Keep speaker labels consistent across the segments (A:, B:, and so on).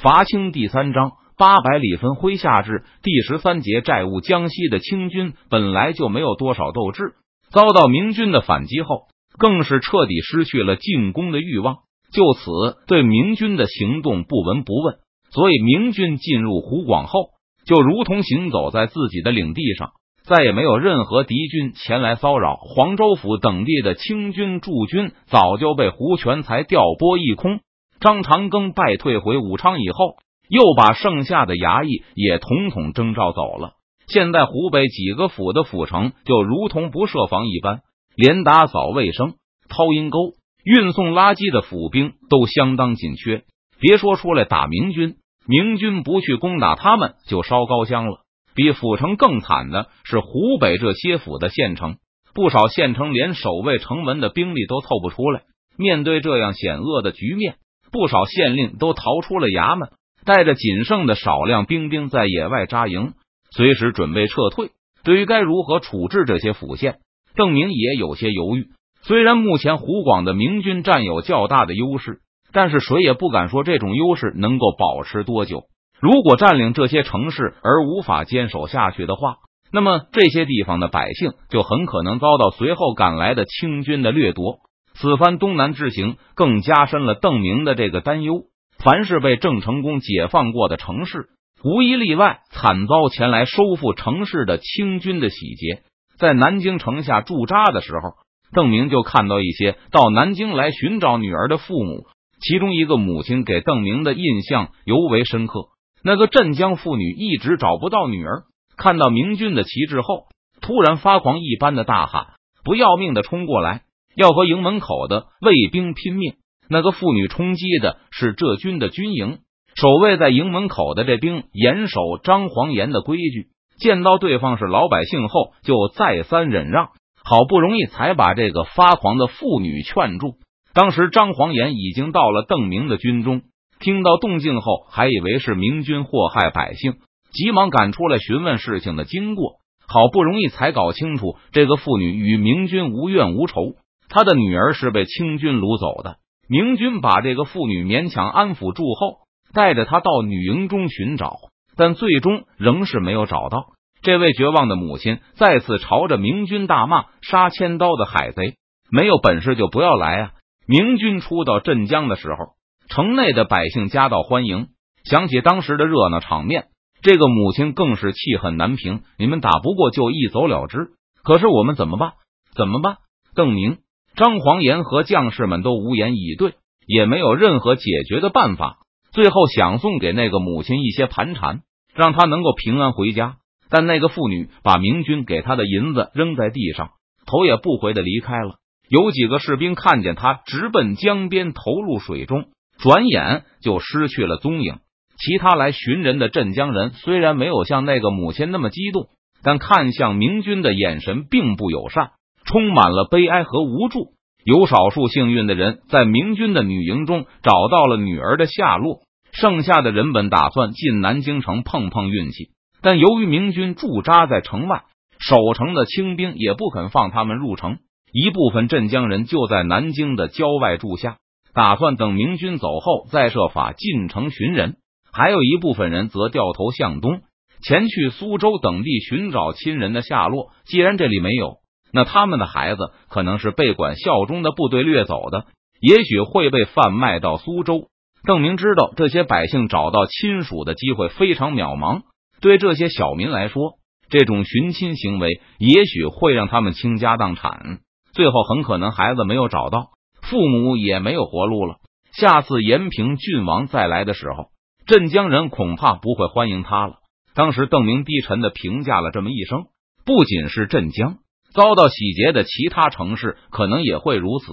A: 伐清第三章八百里分麾下炙第十三节债务。江西的清军本来就没有多少斗志，遭到明军的反击后，更是彻底失去了进攻的欲望，就此对明军的行动不闻不问。所以，明军进入湖广后，就如同行走在自己的领地上，再也没有任何敌军前来骚扰。黄州府等地的清军驻军早就被胡全才调拨一空。张长庚败退回武昌以后，又把剩下的衙役也统统征召走了。现在湖北几个府的府城就如同不设防一般，连打扫卫生、掏阴沟、运送垃圾的府兵都相当紧缺。别说出来打明军，明军不去攻打他们就烧高香了。比府城更惨的是湖北这些府的县城，不少县城连守卫城门的兵力都凑不出来。面对这样险恶的局面。不少县令都逃出了衙门，带着仅剩的少量兵兵在野外扎营，随时准备撤退。对于该如何处置这些府县，邓明也有些犹豫。虽然目前湖广的明军占有较大的优势，但是谁也不敢说这种优势能够保持多久。如果占领这些城市而无法坚守下去的话，那么这些地方的百姓就很可能遭到随后赶来的清军的掠夺。此番东南之行，更加深了邓明的这个担忧。凡是被郑成功解放过的城市，无一例外惨遭前来收复城市的清军的洗劫。在南京城下驻扎的时候，邓明就看到一些到南京来寻找女儿的父母，其中一个母亲给邓明的印象尤为深刻。那个镇江妇女一直找不到女儿，看到明军的旗帜后，突然发狂一般的大喊：“不要命的冲过来！”要和营门口的卫兵拼命。那个妇女冲击的是浙军的军营，守卫在营门口的这兵严守张黄岩的规矩。见到对方是老百姓后，就再三忍让，好不容易才把这个发狂的妇女劝住。当时张黄岩已经到了邓明的军中，听到动静后，还以为是明军祸害百姓，急忙赶出来询问事情的经过。好不容易才搞清楚，这个妇女与明军无怨无仇。他的女儿是被清军掳走的，明军把这个妇女勉强安抚住后，带着她到女营中寻找，但最终仍是没有找到。这位绝望的母亲再次朝着明军大骂：“杀千刀的海贼，没有本事就不要来啊！”明军初到镇江的时候，城内的百姓夹道欢迎，想起当时的热闹场面，这个母亲更是气恨难平。你们打不过就一走了之，可是我们怎么办？怎么办？邓明。张黄岩和将士们都无言以对，也没有任何解决的办法。最后想送给那个母亲一些盘缠，让她能够平安回家。但那个妇女把明军给她的银子扔在地上，头也不回的离开了。有几个士兵看见他直奔江边，投入水中，转眼就失去了踪影。其他来寻人的镇江人虽然没有像那个母亲那么激动，但看向明军的眼神并不友善。充满了悲哀和无助。有少数幸运的人在明军的女营中找到了女儿的下落，剩下的人本打算进南京城碰碰运气，但由于明军驻扎在城外，守城的清兵也不肯放他们入城。一部分镇江人就在南京的郊外住下，打算等明军走后再设法进城寻人。还有一部分人则掉头向东，前去苏州等地寻找亲人的下落。既然这里没有。那他们的孩子可能是被管效忠的部队掠走的，也许会被贩卖到苏州。邓明知道这些百姓找到亲属的机会非常渺茫，对这些小民来说，这种寻亲行为也许会让他们倾家荡产，最后很可能孩子没有找到，父母也没有活路了。下次延平郡王再来的时候，镇江人恐怕不会欢迎他了。当时邓明低沉的评价了这么一声：不仅是镇江。遭到洗劫的其他城市可能也会如此。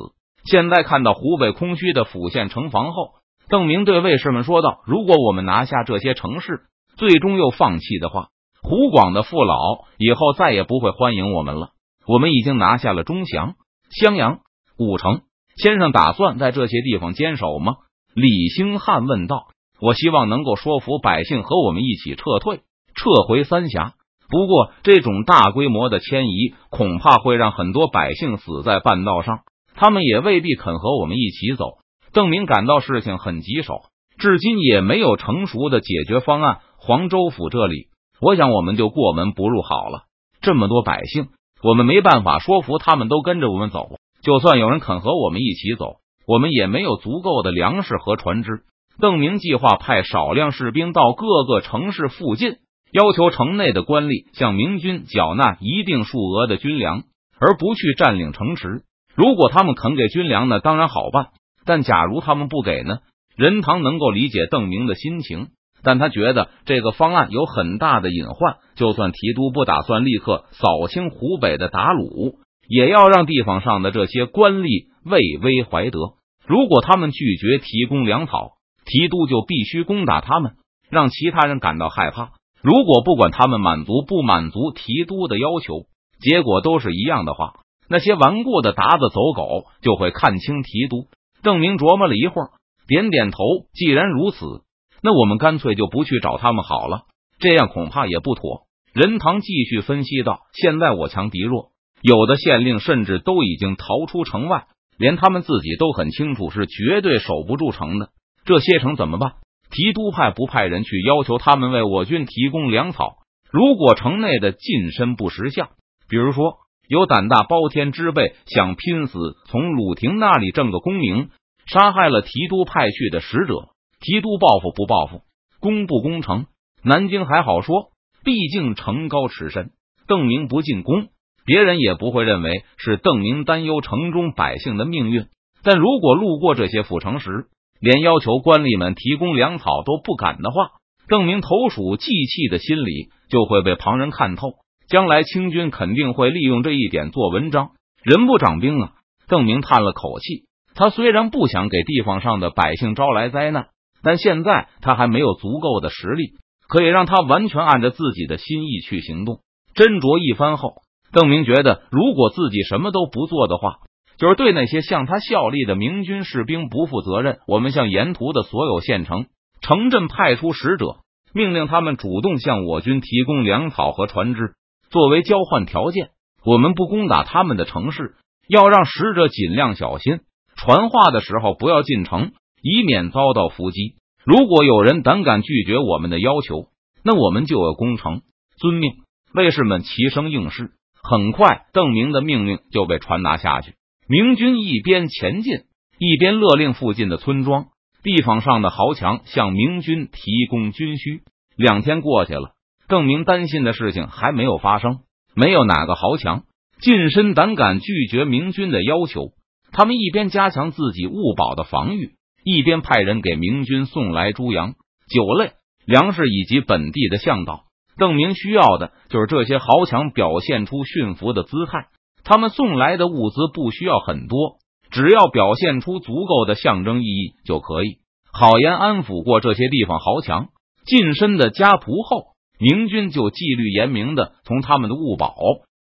A: 现在看到湖北空虚的府县城防后，邓明对卫士们说道：“如果我们拿下这些城市，最终又放弃的话，湖广的父老以后再也不会欢迎我们了。我们已经拿下了钟祥、襄阳、武城，先生打算在这些地方坚守吗？”李兴汉问道。“我希望能够说服百姓和我们一起撤退，撤回三峡。”不过，这种大规模的迁移恐怕会让很多百姓死在半道上，他们也未必肯和我们一起走。邓明感到事情很棘手，至今也没有成熟的解决方案。黄州府这里，我想我们就过门不入好了。这么多百姓，我们没办法说服他们都跟着我们走。就算有人肯和我们一起走，我们也没有足够的粮食和船只。邓明计划派少量士兵到各个城市附近，要求城内的官吏向明军缴纳一定数额的军粮，而不去占领城池。如果他们肯给军粮，呢当然好办。但假如他们不给呢？任堂能够理解邓明的心情，但他觉得这个方案有很大的隐患。就算提督不打算立刻扫清湖北的鞑虏，也要让地方上的这些官吏畏威怀德。如果他们拒绝提供粮草，提督就必须攻打他们，让其他人感到害怕。如果不管他们满足不满足提督的要求，结果都是一样的话，那些顽固的鞑子走狗就会看清提督。邓明琢磨了一会儿，点点头。既然如此，那我们干脆就不去找他们好了。这样恐怕也不妥。任堂继续分析道：“现在我强敌弱，有的县令甚至都已经逃出城外，连他们自己都很清楚是绝对守不住城的。这些城怎么办？提督派不派人去要求他们为我军提供粮草？如果城内的近身不识相，比如说……”有胆大包天之辈想拼死从鲁廷那里挣个功名，杀害了提督派去的使者。提督报复不报复，攻不攻城？南京还好说，毕竟城高池深。邓明不进攻，别人也不会认为是邓明担忧城中百姓的命运。但如果路过这些府城时，连要求官吏们提供粮草都不敢的话，邓明投鼠忌器的心理就会被旁人看透。将来清军肯定会利用这一点做文章。人不长兵啊！邓明叹了口气。他虽然不想给地方上的百姓招来灾难，但现在他还没有足够的实力，可以让他完全按着自己的心意去行动。斟酌一番后，邓明觉得，如果自己什么都不做的话，就是对那些向他效力的明军士兵不负责任。我们向沿途的所有县城、城镇派出使者，命令他们主动向我军提供粮草和船只。作为交换条件，我们不攻打他们的城市，要让使者尽量小心，传话的时候不要进城，以免遭到伏击。如果有人胆敢拒绝我们的要求，那我们就要攻城。遵命！卫士们齐声应是。很快，邓明的命令就被传达下去。明军一边前进，一边勒令附近的村庄、地方上的豪强向明军提供军需。两天过去了。邓明担心的事情还没有发生，没有哪个豪强近身胆敢拒绝明军的要求。他们一边加强自己物保的防御，一边派人给明军送来猪羊、酒类、粮食以及本地的向导。邓明需要的就是这些豪强表现出驯服的姿态。他们送来的物资不需要很多，只要表现出足够的象征意义就可以。好言安抚过这些地方豪强，近身的家仆后。明军就纪律严明的从他们的物宝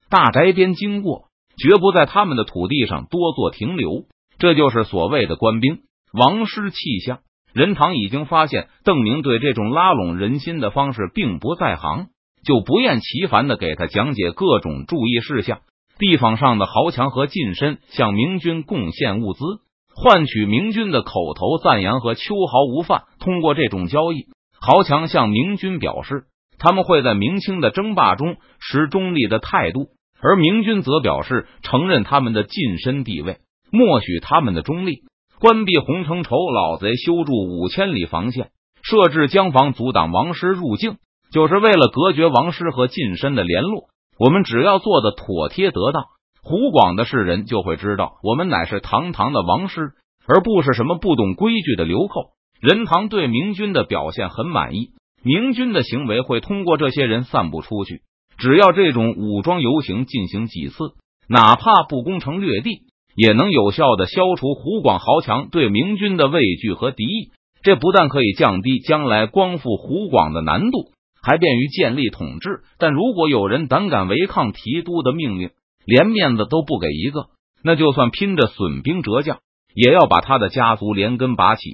A: 大宅边经过，绝不在他们的土地上多做停留。这就是所谓的官兵王师气象。任堂已经发现邓明对这种拉拢人心的方式并不在行，就不厌其烦的给他讲解各种注意事项。地方上的豪强和近身向明军贡献物资，换取明军的口头赞扬和秋毫无犯。通过这种交易，豪强向明军表示。他们会在明清的争霸中持中立的态度，而明军则表示承认他们的近身地位，默许他们的中立。关闭洪承畴老贼修筑五千里防线，设置江防阻挡王师入境，就是为了隔绝王师和近身的联络。我们只要做的妥帖得当，湖广的世人就会知道，我们乃是堂堂的王师，而不是什么不懂规矩的流寇。任堂对明军的表现很满意。明军的行为会通过这些人散布出去。只要这种武装游行进行几次，哪怕不攻城略地，也能有效的消除湖广豪强对明军的畏惧和敌意。这不但可以降低将来光复湖广的难度，还便于建立统治。但如果有人胆敢违抗提督的命令，连面子都不给一个，那就算拼着损兵折将，也要把他的家族连根拔起。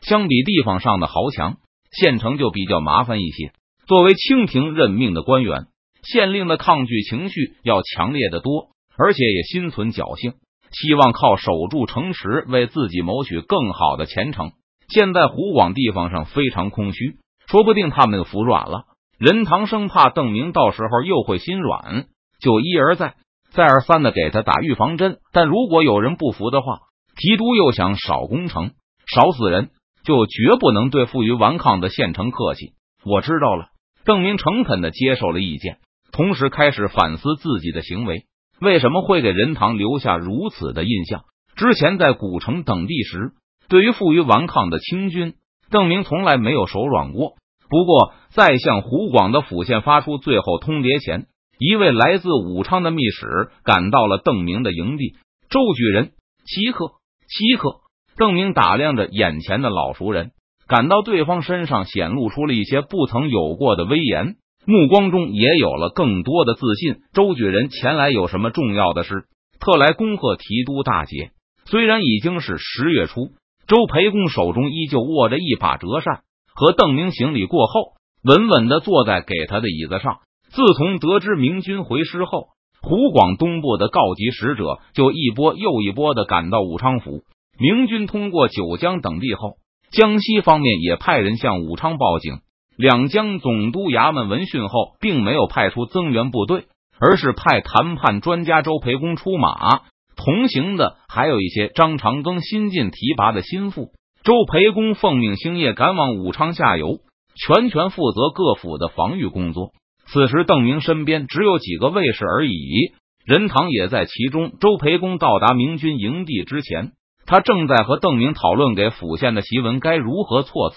A: 相比地方上的豪强。县城就比较麻烦一些。作为清廷任命的官员，县令的抗拒情绪要强烈的多，而且也心存侥幸，希望靠守住城池为自己谋取更好的前程。现在湖广地方上非常空虚，说不定他们服软了。任堂生怕邓明到时候又会心软，就一而再、再而三的给他打预防针。但如果有人不服的话，提督又想少攻城、少死人，就绝不能对负隅顽抗的县城客气。我知道了，邓明诚恳的接受了意见，同时开始反思自己的行为，为什么会给任堂留下如此的印象？之前在古城等地时，对于负隅顽抗的清军，邓明从来没有手软过。不过，在向湖广的府县发出最后通牒前，一位来自武昌的密使赶到了邓明的营地。周举人，稀客，稀客。邓明打量着眼前的老熟人，感到对方身上显露出了一些不曾有过的威严，目光中也有了更多的自信。周举人前来有什么重要的事？特来恭贺提督大捷。虽然已经是十月初，周培公手中依旧握着一把折扇。和邓明行礼过后，稳稳的坐在给他的椅子上。自从得知明军回师后，湖广东部的告急使者就一波又一波的赶到武昌府。明军通过九江等地后，江西方面也派人向武昌报警。两江总督衙门闻讯后，并没有派出增援部队，而是派谈判专家周培公出马。同行的还有一些张长庚新晋提拔的心腹。周培公奉命星夜赶往武昌下游，全权负责各府的防御工作。此时，邓明身边只有几个卫士而已，任堂也在其中。周培公到达明军营地之前，他正在和邓明讨论给府县的檄文该如何措辞。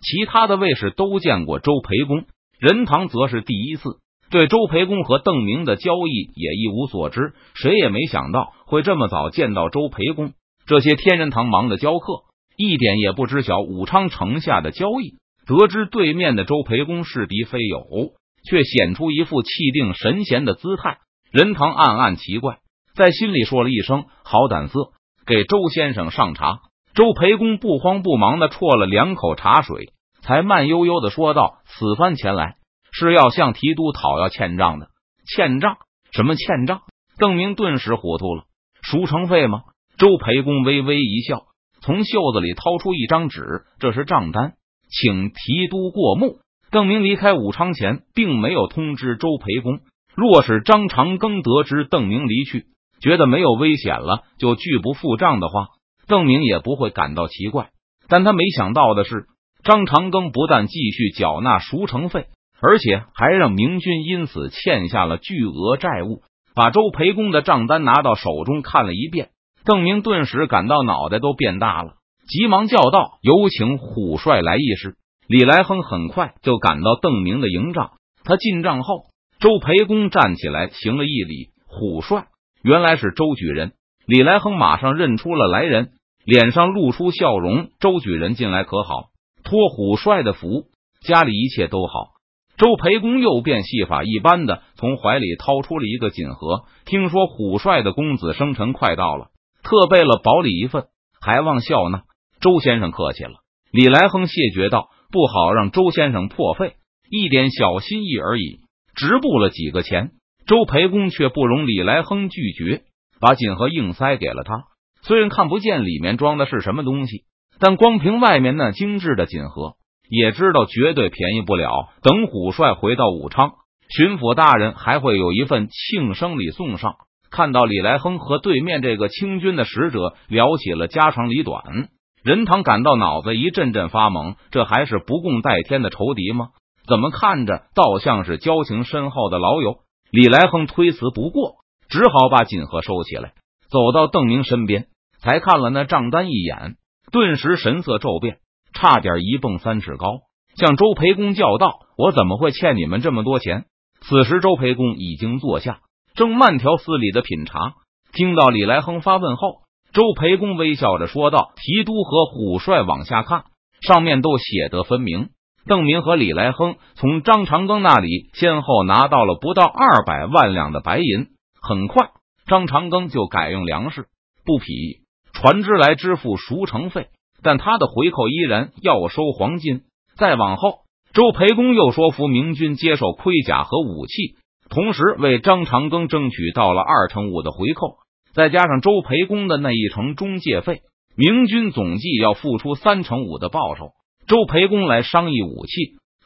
A: 其他的卫士都见过周培公，任堂则是第一次对周培公和邓明的交易也一无所知。谁也没想到会这么早见到周培公。这些天人堂忙的教课。一点也不知晓武昌城下的交易，得知对面的周培公是敌非友，却显出一副气定神闲的姿态。任堂暗暗奇怪，在心里说了一声“好胆色”，给周先生上茶。周培公不慌不忙的啜了两口茶水，才慢悠悠的说道：“此番前来是要向提督讨要欠账的。欠账？什么欠账？”邓明顿时糊涂了。赎城费吗？周培公微微一笑。从袖子里掏出一张纸，这是账单，请提督过目。邓明离开武昌前，并没有通知周培公。若是张长庚得知邓明离去，觉得没有危险了，就拒不付账的话，邓明也不会感到奇怪。但他没想到的是，张长庚不但继续缴纳赎城费，而且还让明军因此欠下了巨额债务。把周培公的账单拿到手中看了一遍。邓明顿时感到脑袋都变大了，急忙叫道：“有请虎帅来议事。”李来亨很快就赶到邓明的营帐。他进帐后，周培公站起来行了一礼：“虎帅，原来是周举人。”李来亨马上认出了来人，脸上露出笑容：“周举人近来可好？托虎帅的福，家里一切都好。”周培公又变戏法一般的从怀里掏出了一个锦盒，听说虎帅的公子生辰快到了。特备了宝礼一份，还望笑纳。周先生客气了。李来亨谢绝道：“不好让周先生破费，一点小心意而已，直布了几个钱。”周培公却不容李来亨拒绝，把锦盒硬塞给了他。虽然看不见里面装的是什么东西，但光凭外面那精致的锦盒，也知道绝对便宜不了。等虎帅回到武昌，巡抚大人还会有一份庆生礼送上。看到李来亨和对面这个清军的使者聊起了家长里短，任堂感到脑子一阵阵发懵。这还是不共戴天的仇敌吗？怎么看着倒像是交情深厚的老友？李来亨推辞不过，只好把锦盒收起来，走到邓明身边，才看了那账单一眼，顿时神色骤变，差点一蹦三尺高，向周培公叫道：“我怎么会欠你们这么多钱？”此时，周培公已经坐下。正慢条斯理的品茶，听到李来亨发问后，周培公微笑着说道：“提督和虎帅往下看，上面都写得分明。邓明和李来亨从张长庚那里先后拿到了不到二百万两的白银。很快，张长庚就改用粮食、布匹、船只来支付赎城费，但他的回扣依然要收黄金。再往后，周培公又说服明军接受盔甲和武器。”同时为张长庚争取到了二成五的回扣，再加上周培公的那一成中介费，明军总计要付出三成五的报酬。周培公来商议武器、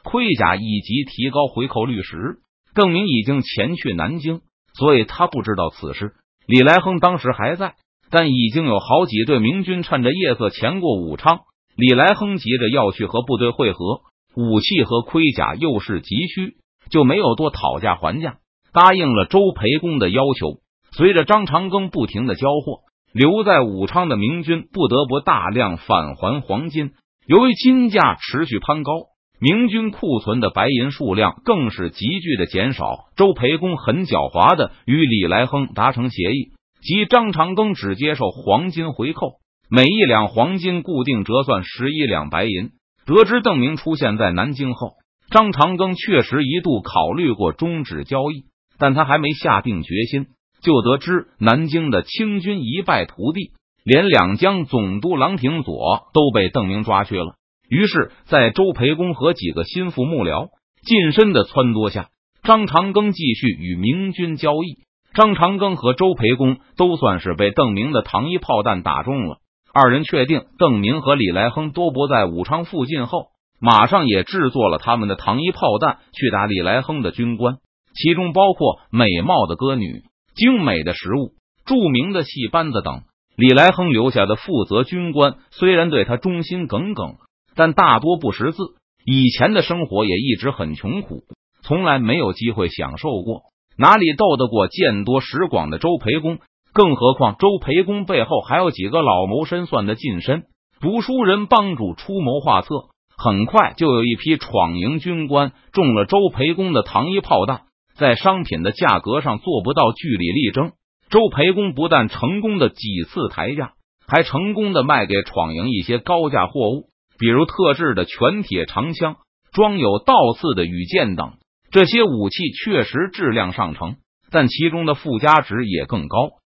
A: 盔甲以及提高回扣率时，邓明已经前去南京，所以他不知道此事。李来亨当时还在，但已经有好几队明军趁着夜色潜过武昌。李来亨急着要去和部队会合，武器和盔甲又是急需，就没有多讨价还价，答应了周培公的要求。随着张长庚不停的交货，留在武昌的明军不得不大量返还黄金。由于金价持续攀高，明军库存的白银数量更是急剧的减少。周培公很狡猾的与李来亨达成协议，即张长庚只接受黄金回扣，每一两黄金固定折算十一两白银。得知邓明出现在南京后，张长庚确实一度考虑过终止交易，但他还没下定决心。就得知南京的清军一败涂地，连两江总督郎廷佐都被邓明抓去了。于是，在周培公和几个心腹幕僚近身的撺掇下，张长庚继续与明军交易。张长庚和周培公都算是被邓明的糖衣炮弹打中了。二人确定邓明和李来亨都不在武昌附近后，马上也制作了他们的糖衣炮弹去打李来亨的军官，其中包括美貌的歌女。精美的食物、著名的戏班子等，李来亨留下的负责军官虽然对他忠心耿耿，但大多不识字。以前的生活也一直很穷苦，从来没有机会享受过，哪里斗得过见多识广的周培公？更何况周培公背后还有几个老谋深算的近身读书人帮助出谋划策。很快就有一批闯营军官中了周培公的糖衣炮弹。在商品的价格上做不到据理力争，周培公不但成功的几次抬价，还成功的卖给闯营一些高价货物，比如特制的全铁长枪、装有倒刺的羽箭等。这些武器确实质量上乘，但其中的附加值也更高。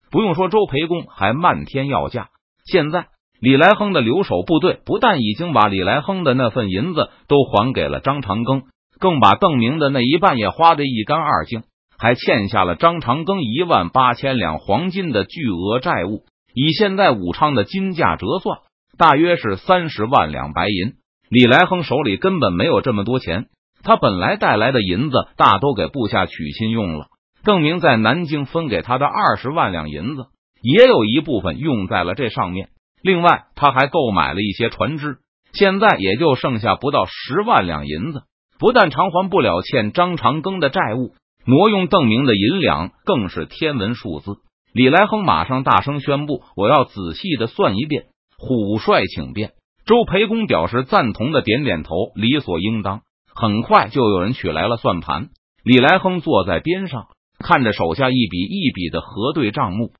A: 不用说，周培公还漫天要价。现在，李来亨的留守部队不但已经把李来亨的那份银子都还给了张长庚。更把邓明的那一半也花得一干二净，还欠下了张长庚一万八千两黄金的巨额债务。以现在武昌的金价折算，大约是三十万两白银。李来亨手里根本没有这么多钱，他本来带来的银子大都给部下娶亲用了。邓明在南京分给他的二十万两银子，也有一部分用在了这上面。另外，他还购买了一些船只，现在也就剩下不到十万两银子。不但偿还不了欠张长庚的债务，挪用邓明的银两更是天文数字。李来亨马上大声宣布：“我要仔细的算一遍。”虎帅请便。周培公表示赞同的点点头，理所应当。很快就有人取来了算盘。李来亨坐在边上，看着手下一笔一笔的核对账目。